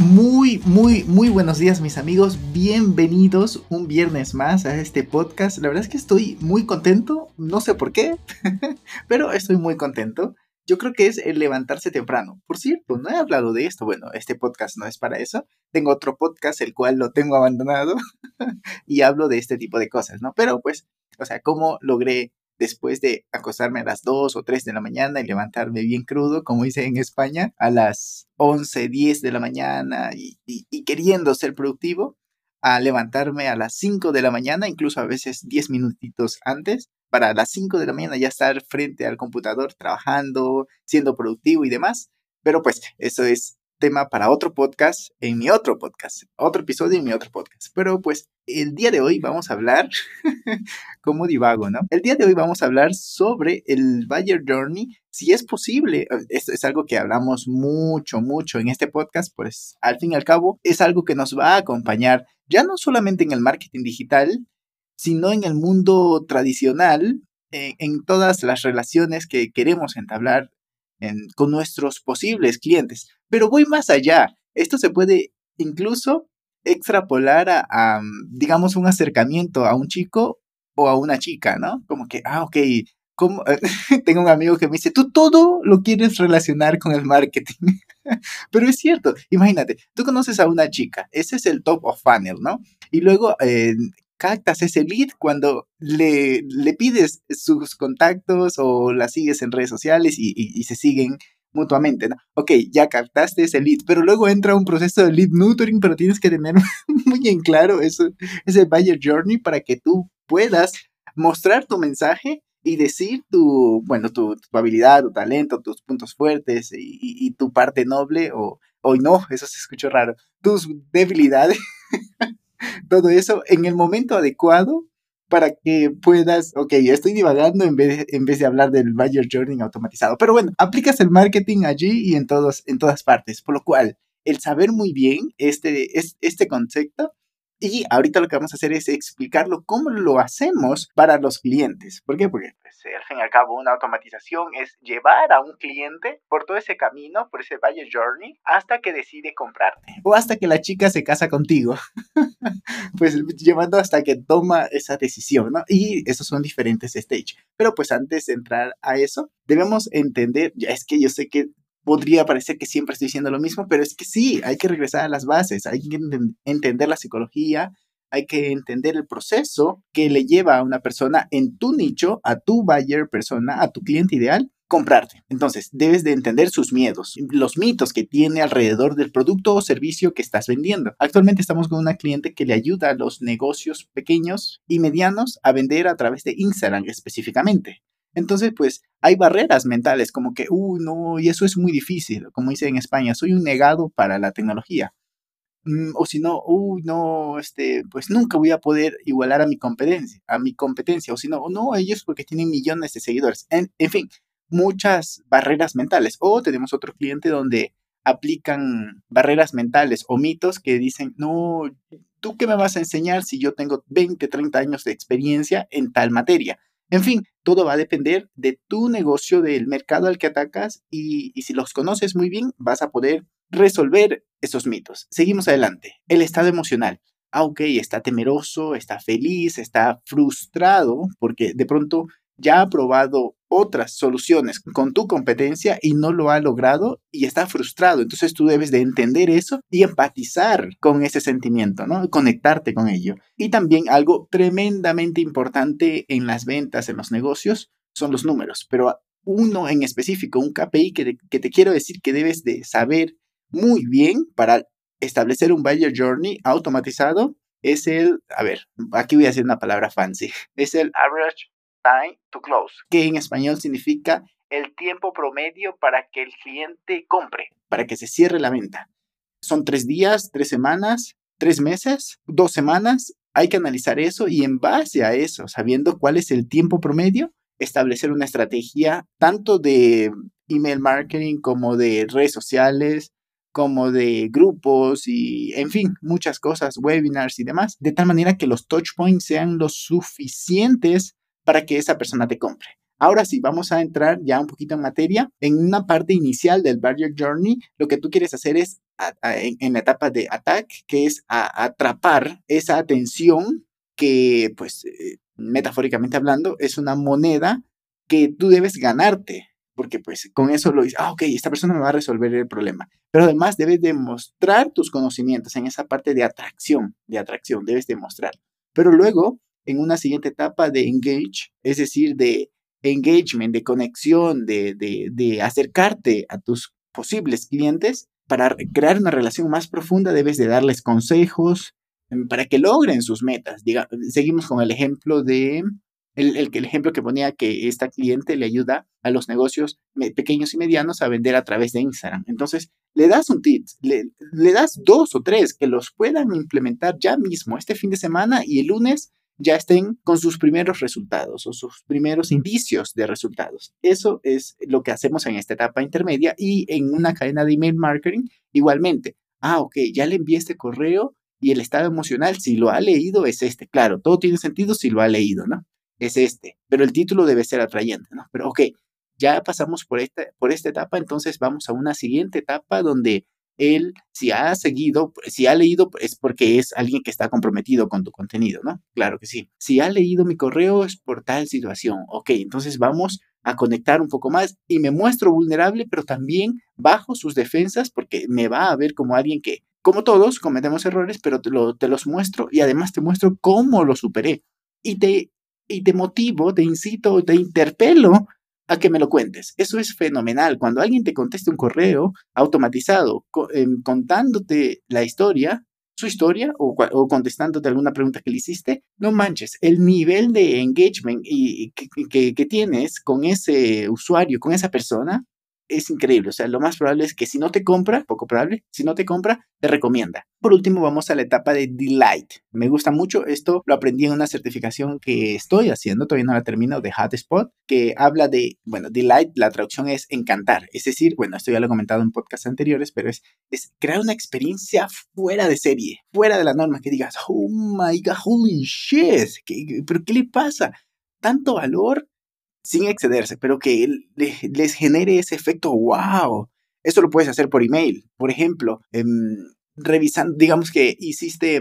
Muy, muy, muy buenos días mis amigos. Bienvenidos un viernes más a este podcast. La verdad es que estoy muy contento. No sé por qué, pero estoy muy contento. Yo creo que es el levantarse temprano. Por cierto, no he hablado de esto. Bueno, este podcast no es para eso. Tengo otro podcast, el cual lo tengo abandonado y hablo de este tipo de cosas, ¿no? Pero pues, o sea, cómo logré después de acostarme a las 2 o 3 de la mañana y levantarme bien crudo, como hice en España, a las 11, 10 de la mañana y, queriendo ser productivo, a levantarme a las 5 de la mañana, incluso a veces 10 minutitos antes, para las 5 de la mañana ya estar frente al computador trabajando, siendo productivo y demás. Pero pues eso es tema para otro podcast en mi otro podcast, otro episodio en mi otro podcast. Pero pues el día de hoy vamos a hablar, como divago, ¿no? El día de hoy vamos a hablar sobre el Buyer Journey, si es posible. Esto es algo que hablamos mucho, mucho en este podcast, pues al fin y al cabo es algo que nos va a acompañar ya no solamente en el marketing digital, sino en el mundo tradicional, en todas las relaciones que queremos entablar con nuestros posibles clientes. Pero voy más allá. Esto se puede incluso extrapolar a, digamos, un acercamiento a un chico o a una chica, ¿no? Como que, ah, ok, como, tengo un amigo que me dice, tú todo lo quieres relacionar con el marketing. Pero es cierto, imagínate, tú conoces a una chica, ese es el top of funnel, ¿no? Y luego eh, captas ese lead cuando le, le, pides sus contactos o la sigues en redes sociales y, se siguen mutuamente, ¿no? Ok, ya captaste ese lead, pero luego entra un proceso de lead nurturing, pero tienes que tener muy en claro eso, ese buyer journey para que tú puedas mostrar tu mensaje y decir tu, bueno, tu, habilidad, tu talento, tus puntos fuertes y, tu parte noble o, o no, eso se escuchó raro, tus debilidades todo eso en el momento adecuado para que puedas, ok, estoy divagando en vez, en vez de hablar del buyer journey automatizado, pero bueno, aplicas el marketing allí y en, todos, en todas partes, por lo cual el saber muy bien este, este concepto y ahorita lo que vamos a hacer es explicarlo cómo lo hacemos para los clientes. ¿Por qué? Porque pues, al fin y al cabo una automatización es llevar a un cliente por todo ese camino, por ese buyer journey, hasta que decide comprarte. O hasta que la chica se casa contigo. pues llevando hasta que toma esa decisión, ¿no? Y esos son diferentes stages. Pero pues antes de entrar a eso, debemos entender, ya es que yo sé que podría parecer que siempre estoy diciendo lo mismo, pero es que sí, hay que regresar a las bases, hay que entender la psicología, hay que entender el proceso que le lleva a una persona en tu nicho, a tu buyer persona, a tu cliente ideal, comprarte. Entonces, debes de entender sus miedos, los mitos que tiene alrededor del producto o servicio que estás vendiendo. Actualmente estamos con una cliente que le ayuda a los negocios pequeños y medianos a vender a través de Instagram específicamente. Entonces, pues hay barreras mentales como que, uy, no, y eso es muy difícil, como dice en España, soy un negado para la tecnología. Mm, o si no, uy, no, este, pues nunca voy a poder igualar a mi competencia, a mi competencia, o si no, no, ellos porque tienen millones de seguidores. En, en fin, muchas barreras mentales. O tenemos otro cliente donde aplican barreras mentales o mitos que dicen, no, ¿tú qué me vas a enseñar si yo tengo 20, 30 años de experiencia en tal materia? En fin, todo va a depender de tu negocio, del mercado al que atacas y, si los conoces muy bien, vas a poder resolver esos mitos. Seguimos adelante. El estado emocional. Ah, ok, está temeroso, está feliz, está frustrado porque de pronto ya ha probado otras soluciones con tu competencia y no lo ha logrado y está frustrado. Entonces tú debes de entender eso y empatizar con ese sentimiento, ¿no? Conectarte con ello. Y también algo tremendamente importante en las ventas, en los negocios, son los números. Pero uno en específico, un KPI que, que te quiero decir que debes de saber muy bien para establecer un buyer journey automatizado es el, a ver, aquí voy a decir una palabra fancy, es el average time to close, que en español significa el tiempo promedio para que el cliente compre, para que se cierre la venta. Son tres días, tres semanas, tres meses, dos semanas hay que analizar eso y en base a eso, sabiendo cuál es el tiempo promedio, establecer una estrategia tanto de email marketing como de redes sociales, como de grupos y, en fin, muchas cosas, webinars y demás, de tal manera que los touch points sean los suficientes para que esa persona te compre. Ahora sí, vamos a entrar ya un poquito en materia. En una parte inicial del Barrier Journey, lo que tú quieres hacer es, en, la etapa de attack, que es atrapar esa atención que, pues, eh, metafóricamente hablando, es una moneda que tú debes ganarte porque pues con eso lo dices, ah, ok, esta persona me va a resolver el problema. Pero además debes demostrar tus conocimientos en esa parte de atracción, de atracción, debes demostrar. Pero luego, en una siguiente etapa de engage, es decir, de engagement, de conexión, de, de, de acercarte a tus posibles clientes, para crear una relación más profunda debes de darles consejos em, para que logren sus metas. Diga, seguimos con el ejemplo de el, el, ejemplo que ponía que esta cliente le ayuda a los negocios pequeños y medianos a vender a través de Instagram. Entonces, le das un tip, le, le das dos o tres que los puedan implementar ya mismo este fin de semana y el lunes ya estén con sus primeros resultados o sus primeros indicios de resultados. Eso es lo que hacemos en esta etapa intermedia y en una cadena de email marketing igualmente. Ah, ok, ya le envié este correo y el estado emocional, si lo ha leído, es este. Claro, todo tiene sentido si lo ha leído, ¿no? es este, pero el título debe ser atrayente, ¿no? Pero ok, ya pasamos por esta, por esta etapa, entonces vamos a una siguiente etapa donde él, si ha seguido, si ha leído, es porque es alguien que está comprometido con tu contenido, ¿no? Claro que sí. Si ha leído mi correo es por tal situación. Ok, entonces vamos a conectar un poco más y me muestro vulnerable, pero también bajo sus defensas porque me va a ver como alguien que, como todos, cometemos errores, pero te, los muestro y además te muestro cómo lo superé. Y te y te motivo, te incito, te interpelo a que me lo cuentes. Eso es fenomenal. Cuando alguien te conteste un correo automatizado em, contándote la historia, su historia o, contestándote alguna pregunta que le hiciste, no manches, el nivel de engagement que tienes con ese usuario, con esa persona, es increíble. O sea, lo más probable es que si no te compra, poco probable, si no te compra, te recomienda. Por último, vamos a la etapa de Delight. Me gusta mucho. Esto lo aprendí en una certificación que estoy haciendo, todavía no la termino, de Hotspot, que habla de, bueno, Delight, la traducción es encantar. Es decir, bueno, esto ya lo he comentado en podcasts anteriores, pero es, crear una experiencia fuera de serie, fuera de la norma, que digas, oh my god, holy shit, ¿pero qué le pasa? Tanto valor sin excederse, pero que les genere ese efecto wow. Esto lo puedes hacer por email. Por ejemplo, em, revisando, digamos que hiciste,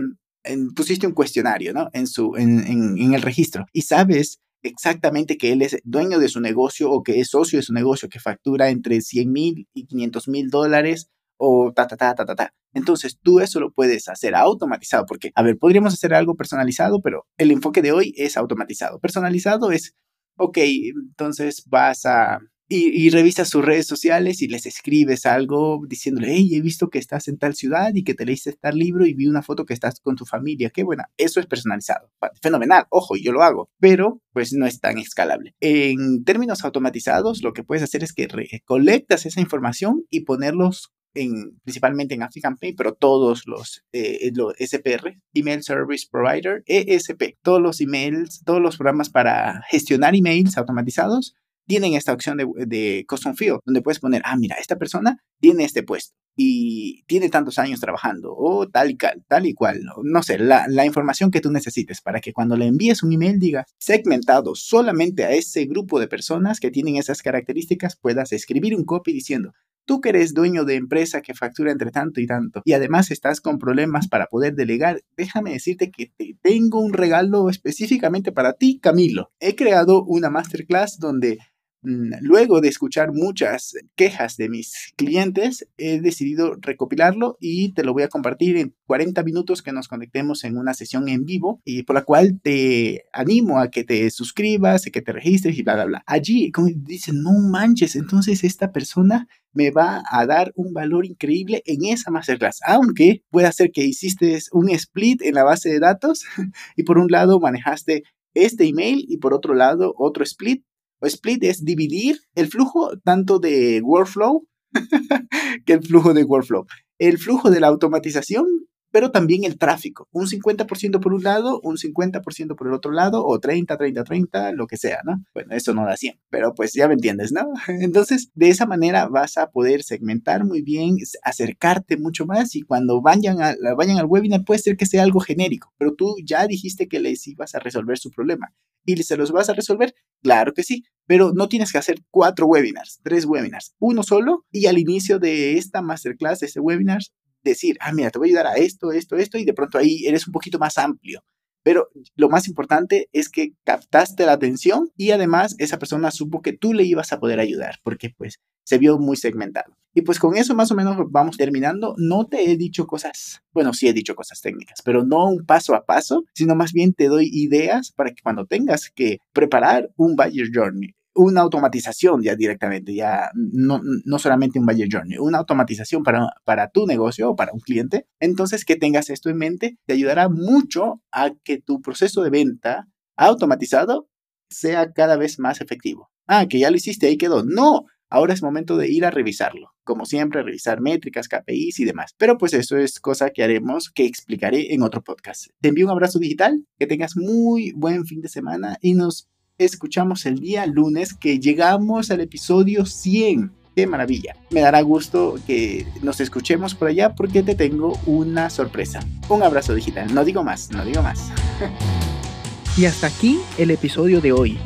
pusiste un cuestionario ¿no? en, su, en, el registro y sabes exactamente que él es dueño de su negocio o que es socio de su negocio que factura entre 100 mil y 500 mil dólares o ta, ta, ta, ta, ta, ta. Entonces tú eso lo puedes hacer automatizado porque, a ver, podríamos hacer algo personalizado, pero el enfoque de hoy es automatizado. Personalizado es ok, entonces vas a... Y, revisas sus redes sociales y les escribes algo diciéndole, hey, he visto que estás en tal ciudad y que te leíste tal libro y vi una foto que estás con tu familia. Qué buena. Eso es personalizado. Fenomenal. Ojo, yo lo hago. Pero pues no es tan escalable. En términos automatizados, lo que puedes hacer es que recolectas esa información y ponerlos en, principalmente en Pay, pero todos los, eh, los SPR, Email Service Provider, ESP, todos los emails, todos los programas para gestionar emails automatizados tienen esta opción de, de Custom Field, donde puedes poner, ah, mira, esta persona tiene este puesto y tiene tantos años trabajando, o tal y cual, tal y cual, no, sé, la, la, información que tú necesites para que cuando le envíes un email diga segmentado solamente a ese grupo de personas que tienen esas características, puedas escribir un copy diciendo, Tú que eres dueño de empresa que factura entre tanto y tanto y además estás con problemas para poder delegar, déjame decirte que te tengo un regalo específicamente para ti, Camilo. He creado una masterclass donde luego de escuchar muchas quejas de mis clientes, he decidido recopilarlo y te lo voy a compartir en 40 minutos que nos conectemos en una sesión en vivo y por la cual te animo a que te suscribas, y que te registres y bla, bla, bla. Allí, como dicen, no manches, entonces esta persona me va a dar un valor increíble en esa masterclass, aunque pueda ser que hiciste un split en la base de datos y por un lado manejaste este email y por otro lado otro split split es dividir el flujo tanto de workflow que el flujo de workflow. El flujo de la automatización pero también el tráfico. Un 50% por un lado, un 50% por el otro lado, o 30, 30, 30, lo que sea, ¿no? Bueno, eso no da 100, pero pues ya me entiendes, ¿no? Entonces, de esa manera vas a poder segmentar muy bien, acercarte mucho más y cuando vayan, a, vayan al webinar puede ser que sea algo genérico, pero tú ya dijiste que les ibas a resolver su problema. ¿Y se los vas a resolver? Claro que sí, pero no tienes que hacer cuatro webinars, tres webinars, uno solo y al inicio de esta masterclass, de webinar, decir, ah, mira, te voy a ayudar a esto, esto, esto, y de pronto ahí eres un poquito más amplio. Pero lo más importante es que captaste la atención y además esa persona supo que tú le ibas a poder ayudar, porque pues se vio muy segmentado. Y pues con eso más o menos vamos terminando. No te he dicho cosas, bueno, sí he dicho cosas técnicas, pero no un paso a paso, sino más bien te doy ideas para que cuando tengas que preparar un Buyer Journey, una automatización ya directamente, ya no, no solamente un Buyer Journey, una automatización para, para tu negocio o para un cliente. Entonces, que tengas esto en mente te ayudará mucho a que tu proceso de venta automatizado sea cada vez más efectivo. Ah, que ya lo hiciste, ahí quedó. No, ahora es momento de ir a revisarlo. Como siempre, revisar métricas, KPIs y demás. Pero pues eso es cosa que haremos, que explicaré en otro podcast. Te envío un abrazo digital, que tengas muy buen fin de semana y nos escuchamos el día lunes que llegamos al episodio 100. ¡Qué maravilla! Me dará gusto que nos escuchemos por allá porque te tengo una sorpresa. Un abrazo digital. No digo más, no digo más. y hasta aquí el episodio de hoy.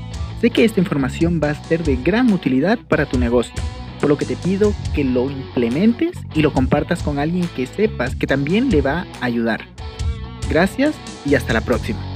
Sé que esta información va a ser de gran utilidad para tu negocio, por lo que te pido que lo implementes y lo compartas con alguien que sepas que también le va a ayudar. Gracias y hasta la próxima.